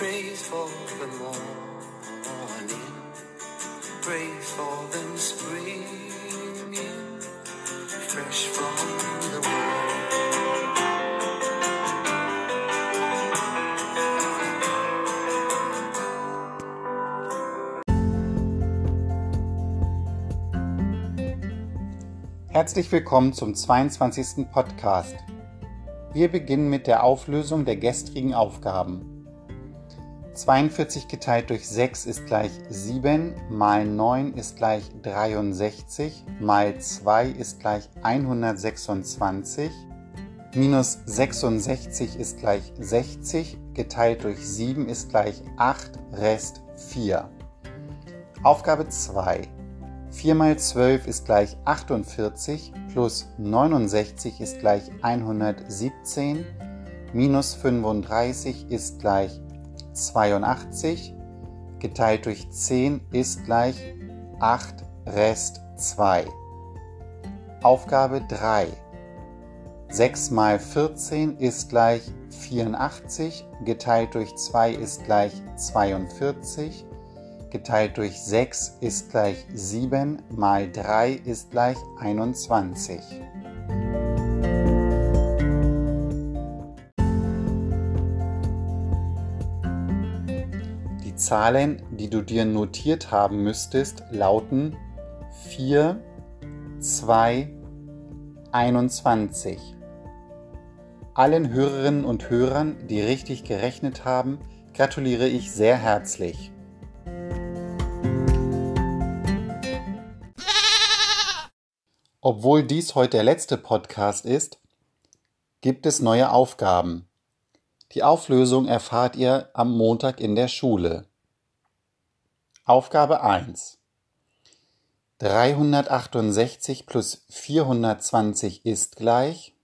praise for the morning, praise for them springing fresh from the world. Herzlich willkommen zum 22. Podcast. Wir beginnen mit der Auflösung der gestrigen Aufgaben. 42 geteilt durch 6 ist gleich 7, mal 9 ist gleich 63, mal 2 ist gleich 126, minus 66 ist gleich 60, geteilt durch 7 ist gleich 8, Rest 4. Aufgabe 2. 4 mal 12 ist gleich 48 plus 69 ist gleich 117 minus 35 ist gleich 82 geteilt durch 10 ist gleich 8 Rest 2. Aufgabe 3. 6 mal 14 ist gleich 84 geteilt durch 2 ist gleich 42 geteilt durch 6 ist gleich 7 mal 3 ist gleich 21. Zahlen, die du dir notiert haben müsstest, lauten 4, 2, 21. Allen Hörerinnen und Hörern, die richtig gerechnet haben, gratuliere ich sehr herzlich. Obwohl dies heute der letzte Podcast ist, gibt es neue Aufgaben. Die Auflösung erfahrt ihr am Montag in der Schule. Aufgabe 1. 368 plus 420 ist gleich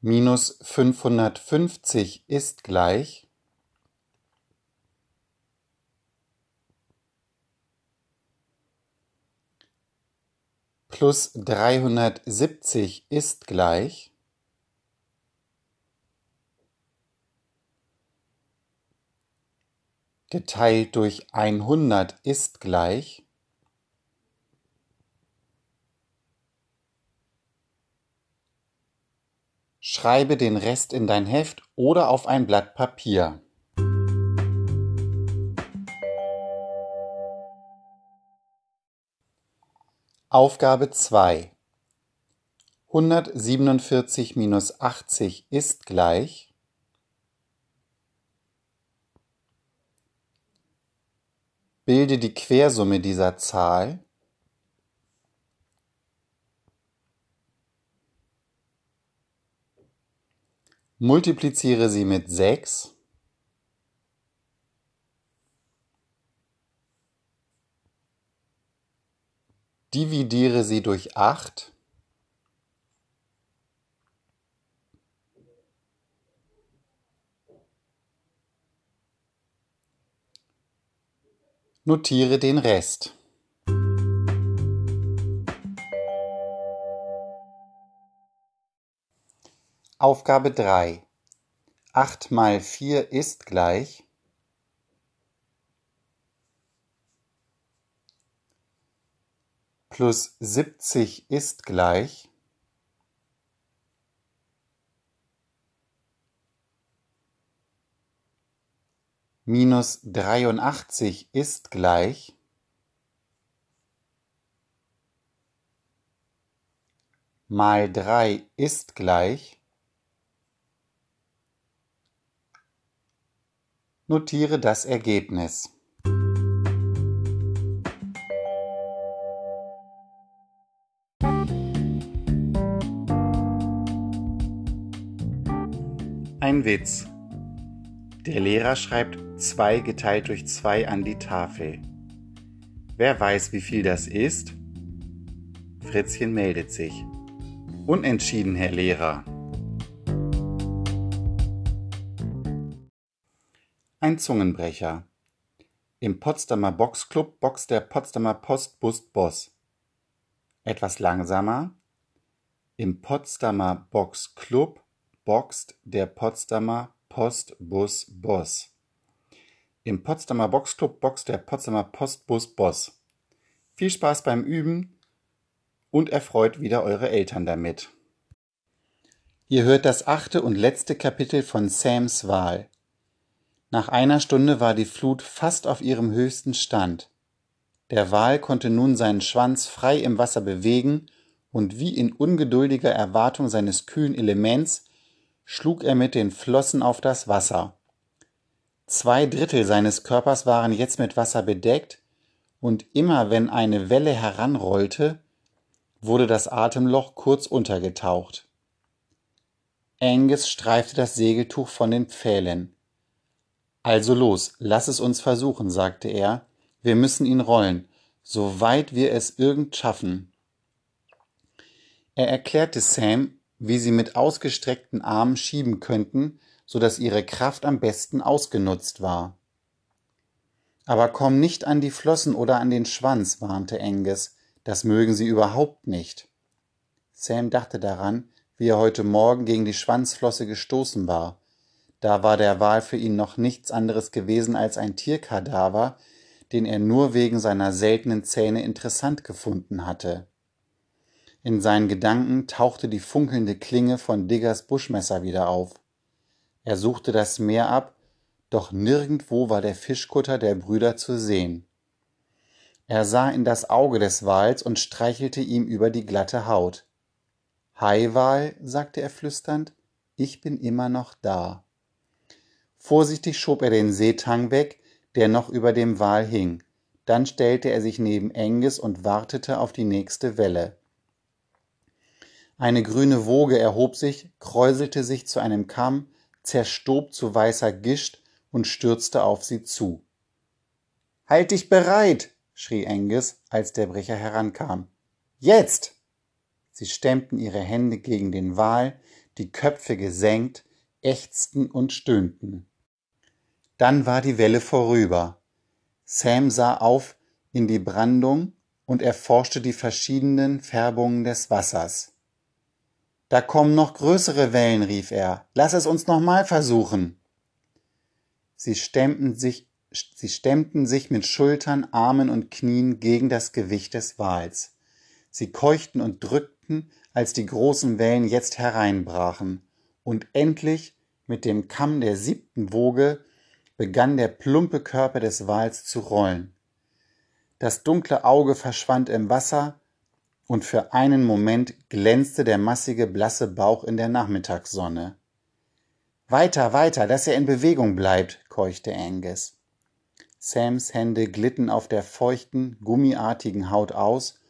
minus 550 ist gleich plus 370 ist gleich geteilt durch 100 ist gleich Schreibe den Rest in dein Heft oder auf ein Blatt Papier. Aufgabe 2. 147 minus 80 ist gleich Bilde die Quersumme dieser Zahl Multipliziere sie mit 6 Dividiere sie durch 8. Notiere den Rest. Aufgabe 3. 8 mal 4 ist gleich plus 70 ist gleich minus 83 ist gleich mal 3 ist gleich Notiere das Ergebnis. Ein Witz. Der Lehrer schreibt 2 geteilt durch 2 an die Tafel. Wer weiß, wie viel das ist? Fritzchen meldet sich. Unentschieden, Herr Lehrer. Ein Zungenbrecher. Im Potsdamer Boxclub boxt der Potsdamer Postbus Boss. Etwas langsamer. Im Potsdamer Boxclub boxt der Potsdamer Postbus Boss. Im Potsdamer Boxclub boxt der Potsdamer Postbus Boss. Viel Spaß beim Üben und erfreut wieder eure Eltern damit. Ihr hört das achte und letzte Kapitel von Sams Wahl. Nach einer Stunde war die Flut fast auf ihrem höchsten Stand. Der Wal konnte nun seinen Schwanz frei im Wasser bewegen, und wie in ungeduldiger Erwartung seines kühlen Elements schlug er mit den Flossen auf das Wasser. Zwei Drittel seines Körpers waren jetzt mit Wasser bedeckt, und immer wenn eine Welle heranrollte, wurde das Atemloch kurz untergetaucht. Angus streifte das Segeltuch von den Pfählen. Also los, lass es uns versuchen, sagte er. Wir müssen ihn rollen, so weit wir es irgend schaffen. Er erklärte Sam, wie sie mit ausgestreckten Armen schieben könnten, so dass ihre Kraft am besten ausgenutzt war. Aber komm nicht an die Flossen oder an den Schwanz, warnte Angus, das mögen sie überhaupt nicht. Sam dachte daran, wie er heute Morgen gegen die Schwanzflosse gestoßen war. Da war der Wal für ihn noch nichts anderes gewesen als ein Tierkadaver, den er nur wegen seiner seltenen Zähne interessant gefunden hatte. In seinen Gedanken tauchte die funkelnde Klinge von Diggers Buschmesser wieder auf. Er suchte das Meer ab, doch nirgendwo war der Fischkutter der Brüder zu sehen. Er sah in das Auge des Wals und streichelte ihm über die glatte Haut. Hi, Wal, sagte er flüsternd, ich bin immer noch da. Vorsichtig schob er den Seetang weg, der noch über dem Wal hing. Dann stellte er sich neben Angus und wartete auf die nächste Welle. Eine grüne Woge erhob sich, kräuselte sich zu einem Kamm, zerstob zu weißer Gischt und stürzte auf sie zu. Halt dich bereit! schrie Angus, als der Brecher herankam. Jetzt! Sie stemmten ihre Hände gegen den Wal, die Köpfe gesenkt, ächzten und stöhnten. Dann war die Welle vorüber. Sam sah auf in die Brandung und erforschte die verschiedenen Färbungen des Wassers. Da kommen noch größere Wellen, rief er. Lass es uns nochmal versuchen. Sie stemmten sich, sie stemmten sich mit Schultern, Armen und Knien gegen das Gewicht des Wals. Sie keuchten und drückten, als die großen Wellen jetzt hereinbrachen. Und endlich, mit dem Kamm der siebten Woge, begann der plumpe Körper des Wals zu rollen. Das dunkle Auge verschwand im Wasser, und für einen Moment glänzte der massige blasse Bauch in der Nachmittagssonne. Weiter, weiter, dass er in Bewegung bleibt, keuchte Angus. Sams Hände glitten auf der feuchten, gummiartigen Haut aus,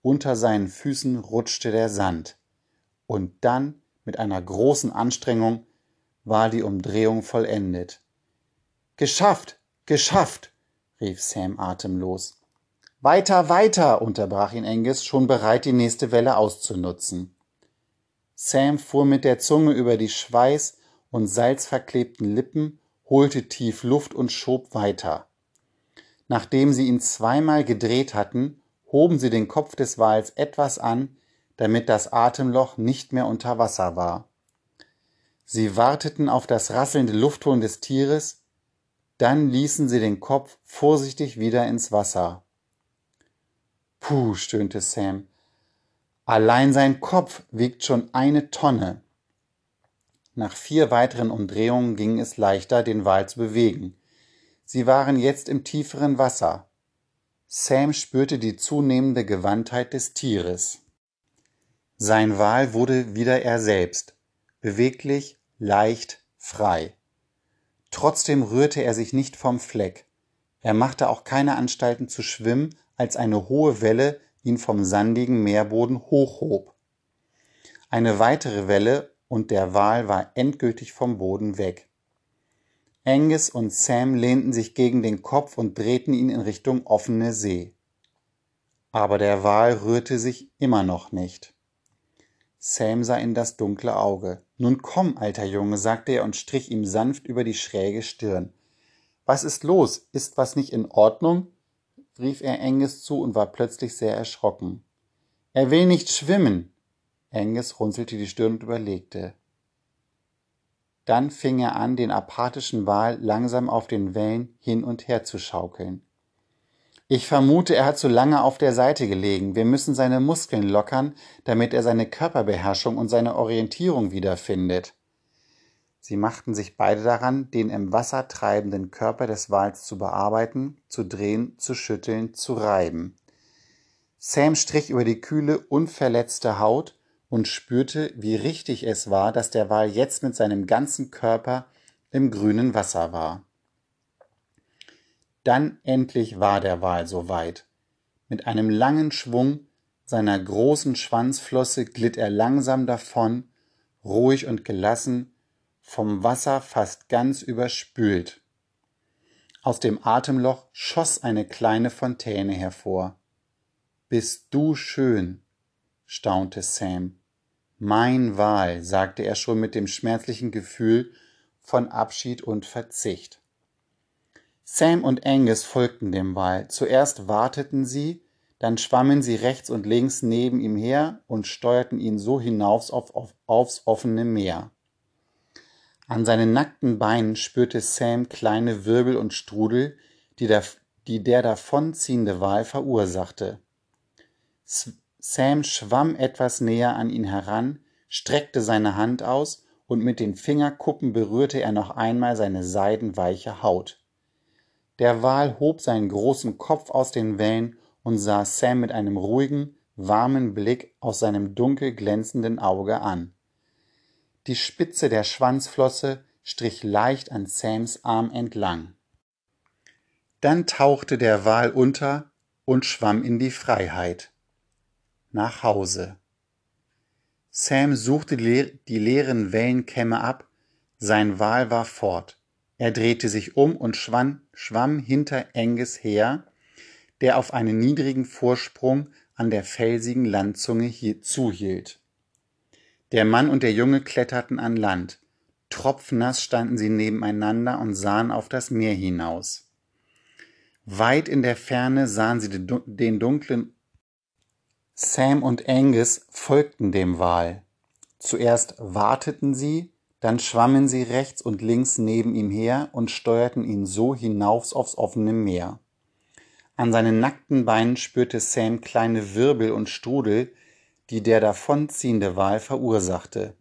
unter seinen Füßen rutschte der Sand. Und dann, mit einer großen Anstrengung, war die Umdrehung vollendet. Geschafft, geschafft, rief Sam atemlos. Weiter, weiter, unterbrach ihn Angus, schon bereit, die nächste Welle auszunutzen. Sam fuhr mit der Zunge über die schweiß- und salzverklebten Lippen, holte tief Luft und schob weiter. Nachdem sie ihn zweimal gedreht hatten, hoben sie den Kopf des Wals etwas an, damit das Atemloch nicht mehr unter Wasser war. Sie warteten auf das rasselnde Luftholen des Tieres, dann ließen sie den Kopf vorsichtig wieder ins Wasser. Puh, stöhnte Sam. Allein sein Kopf wiegt schon eine Tonne. Nach vier weiteren Umdrehungen ging es leichter, den Wal zu bewegen. Sie waren jetzt im tieferen Wasser. Sam spürte die zunehmende Gewandtheit des Tieres. Sein Wal wurde wieder er selbst, beweglich, leicht, frei. Trotzdem rührte er sich nicht vom Fleck. Er machte auch keine Anstalten zu schwimmen, als eine hohe Welle ihn vom sandigen Meerboden hochhob. Eine weitere Welle und der Wal war endgültig vom Boden weg. Angus und Sam lehnten sich gegen den Kopf und drehten ihn in Richtung offene See. Aber der Wal rührte sich immer noch nicht. Sam sah in das dunkle Auge. Nun komm, alter Junge, sagte er und strich ihm sanft über die schräge Stirn. Was ist los? Ist was nicht in Ordnung? Rief er Angus zu und war plötzlich sehr erschrocken. Er will nicht schwimmen. Angus runzelte die Stirn und überlegte. Dann fing er an, den apathischen Wal langsam auf den Wellen hin und her zu schaukeln. Ich vermute, er hat zu lange auf der Seite gelegen. Wir müssen seine Muskeln lockern, damit er seine Körperbeherrschung und seine Orientierung wiederfindet. Sie machten sich beide daran, den im Wasser treibenden Körper des Wals zu bearbeiten, zu drehen, zu schütteln, zu reiben. Sam strich über die kühle, unverletzte Haut und spürte, wie richtig es war, dass der Wal jetzt mit seinem ganzen Körper im grünen Wasser war. Dann endlich war der Wal soweit. Mit einem langen Schwung seiner großen Schwanzflosse glitt er langsam davon, ruhig und gelassen, vom Wasser fast ganz überspült. Aus dem Atemloch schoss eine kleine Fontäne hervor. Bist du schön, staunte Sam. Mein Wal, sagte er schon mit dem schmerzlichen Gefühl von Abschied und Verzicht. Sam und Angus folgten dem Wal. Zuerst warteten sie, dann schwammen sie rechts und links neben ihm her und steuerten ihn so hinaus auf, auf, aufs offene Meer. An seinen nackten Beinen spürte Sam kleine Wirbel und Strudel, die der, die der davonziehende Wal verursachte. Sam schwamm etwas näher an ihn heran, streckte seine Hand aus und mit den Fingerkuppen berührte er noch einmal seine seidenweiche Haut. Der Wal hob seinen großen Kopf aus den Wellen und sah Sam mit einem ruhigen, warmen Blick aus seinem dunkel glänzenden Auge an. Die Spitze der Schwanzflosse strich leicht an Sams Arm entlang. Dann tauchte der Wal unter und schwamm in die Freiheit nach Hause. Sam suchte die leeren Wellenkämme ab, sein Wal war fort. Er drehte sich um und schwamm, hinter Angus her, der auf einen niedrigen Vorsprung an der felsigen Landzunge zuhielt. Der Mann und der Junge kletterten an Land. Tropfnass standen sie nebeneinander und sahen auf das Meer hinaus. Weit in der Ferne sahen sie den dunklen Sam und Angus folgten dem Wal. Zuerst warteten sie, dann schwammen sie rechts und links neben ihm her und steuerten ihn so hinauf aufs offene Meer. An seinen nackten Beinen spürte Sam kleine Wirbel und Strudel, die der davonziehende Wal verursachte.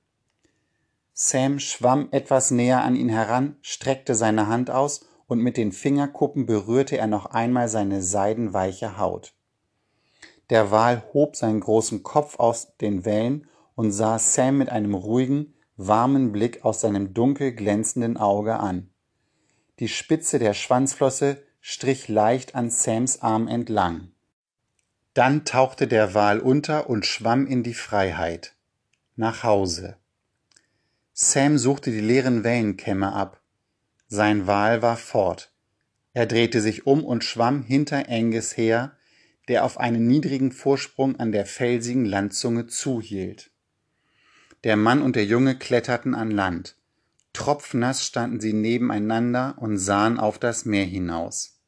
Sam schwamm etwas näher an ihn heran, streckte seine Hand aus und mit den Fingerkuppen berührte er noch einmal seine seidenweiche Haut. Der Wal hob seinen großen Kopf aus den Wellen und sah Sam mit einem ruhigen, warmen Blick aus seinem dunkel glänzenden Auge an. Die Spitze der Schwanzflosse strich leicht an Sams Arm entlang. Dann tauchte der Wal unter und schwamm in die Freiheit. Nach Hause. Sam suchte die leeren Wellenkämme ab. Sein Wal war fort. Er drehte sich um und schwamm hinter Angus her, der auf einen niedrigen Vorsprung an der felsigen Landzunge zuhielt. Der Mann und der Junge kletterten an Land. Tropfnass standen sie nebeneinander und sahen auf das Meer hinaus.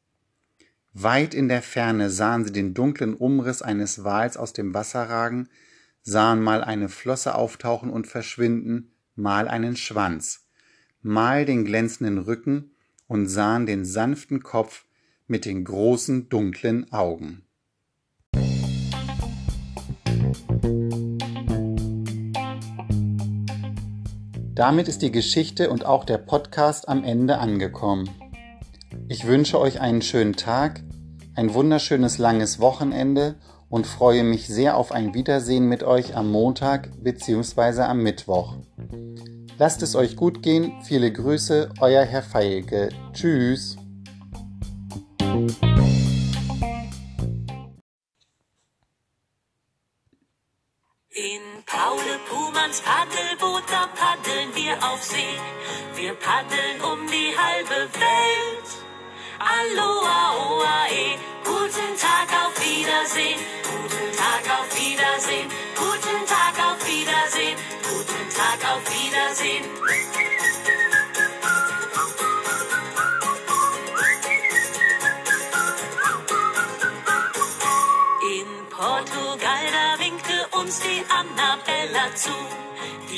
Weit in der Ferne sahen sie den dunklen Umriss eines Wals aus dem Wasser ragen, sahen mal eine Flosse auftauchen und verschwinden, mal einen Schwanz, mal den glänzenden Rücken und sahen den sanften Kopf mit den großen dunklen Augen. Damit ist die Geschichte und auch der Podcast am Ende angekommen. Ich wünsche euch einen schönen Tag, ein wunderschönes langes Wochenende und freue mich sehr auf ein Wiedersehen mit euch am Montag bzw. am Mittwoch. Lasst es euch gut gehen, viele Grüße, euer Herr Feilke. Tschüss.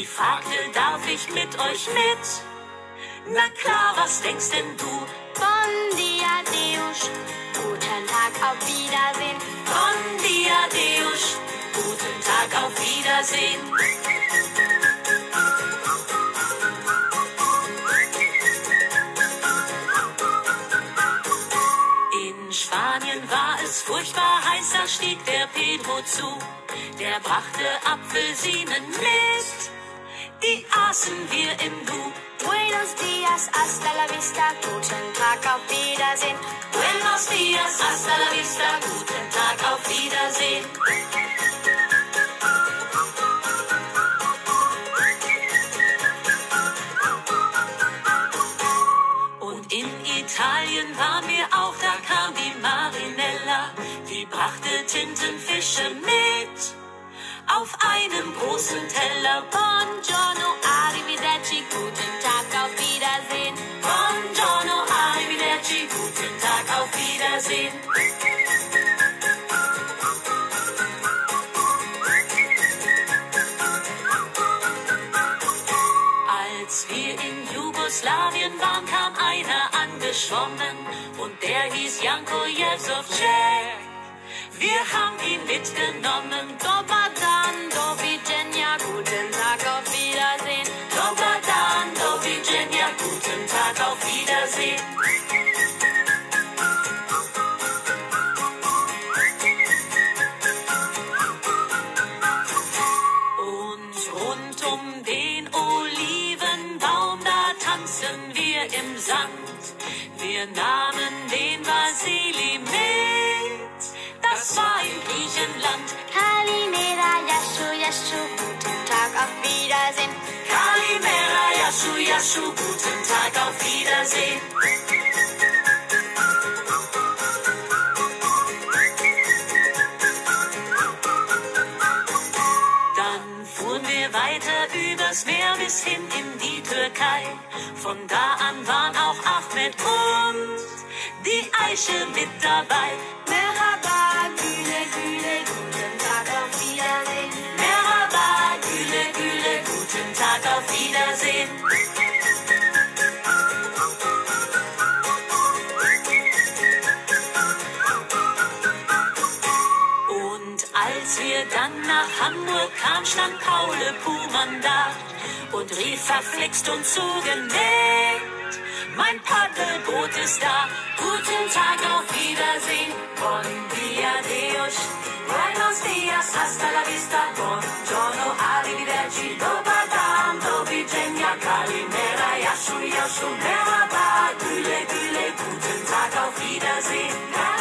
Fragte, darf ich mit euch mit? Na klar, was denkst denn du? Bon dia, Deus. Guten Tag, auf Wiedersehen. Bon dia, Deus. Guten Tag, auf Wiedersehen. In Spanien war es furchtbar heiß, da stieg der Pedro zu. Der brachte Apfelsinen mit, die aßen wir im Du. Buenos dias, hasta la vista. Guten Tag, auf Wiedersehen. Buenos dias, hasta la vista, guten Tag, auf Wiedersehen. Und in Italien waren wir auch, da kam die Marinella, die brachte Tintenfische mit auf einem großen Teller. Buongiorno, arrivederci. Guten Tag, auf Wiedersehen. Buongiorno, arrivederci, guten Tag, auf Wiedersehen. Als wir in Jugoslawien waren, kam einer angeschwommen und der hieß Janko Jezovcek. Wir haben ihn mitgenommen, Dobar dan, do widzenia. Guten Tag, auf Wiedersehen. Dobar dan, do widzenia, guten Tag, auf Wiedersehen. Yashu, guten Tag, auf Wiedersehen. Dann fuhren wir weiter übers Meer bis hin in die Türkei. Von da an waren auch Ahmed und die Eiche mit dabei. Kamen, stand Paule Puhmann da und rief verflixt und zugenäht. Mein Paddelboot ist da, guten Tag, auf Wiedersehen. Bon dia, Deus. Buenos dias, hasta la vista. Buongiorno, arrivederci. Dobadam, dovidenia, kalimera, yashu, yashu, merhaba, güle, güle, guten Tag, auf Wiedersehen.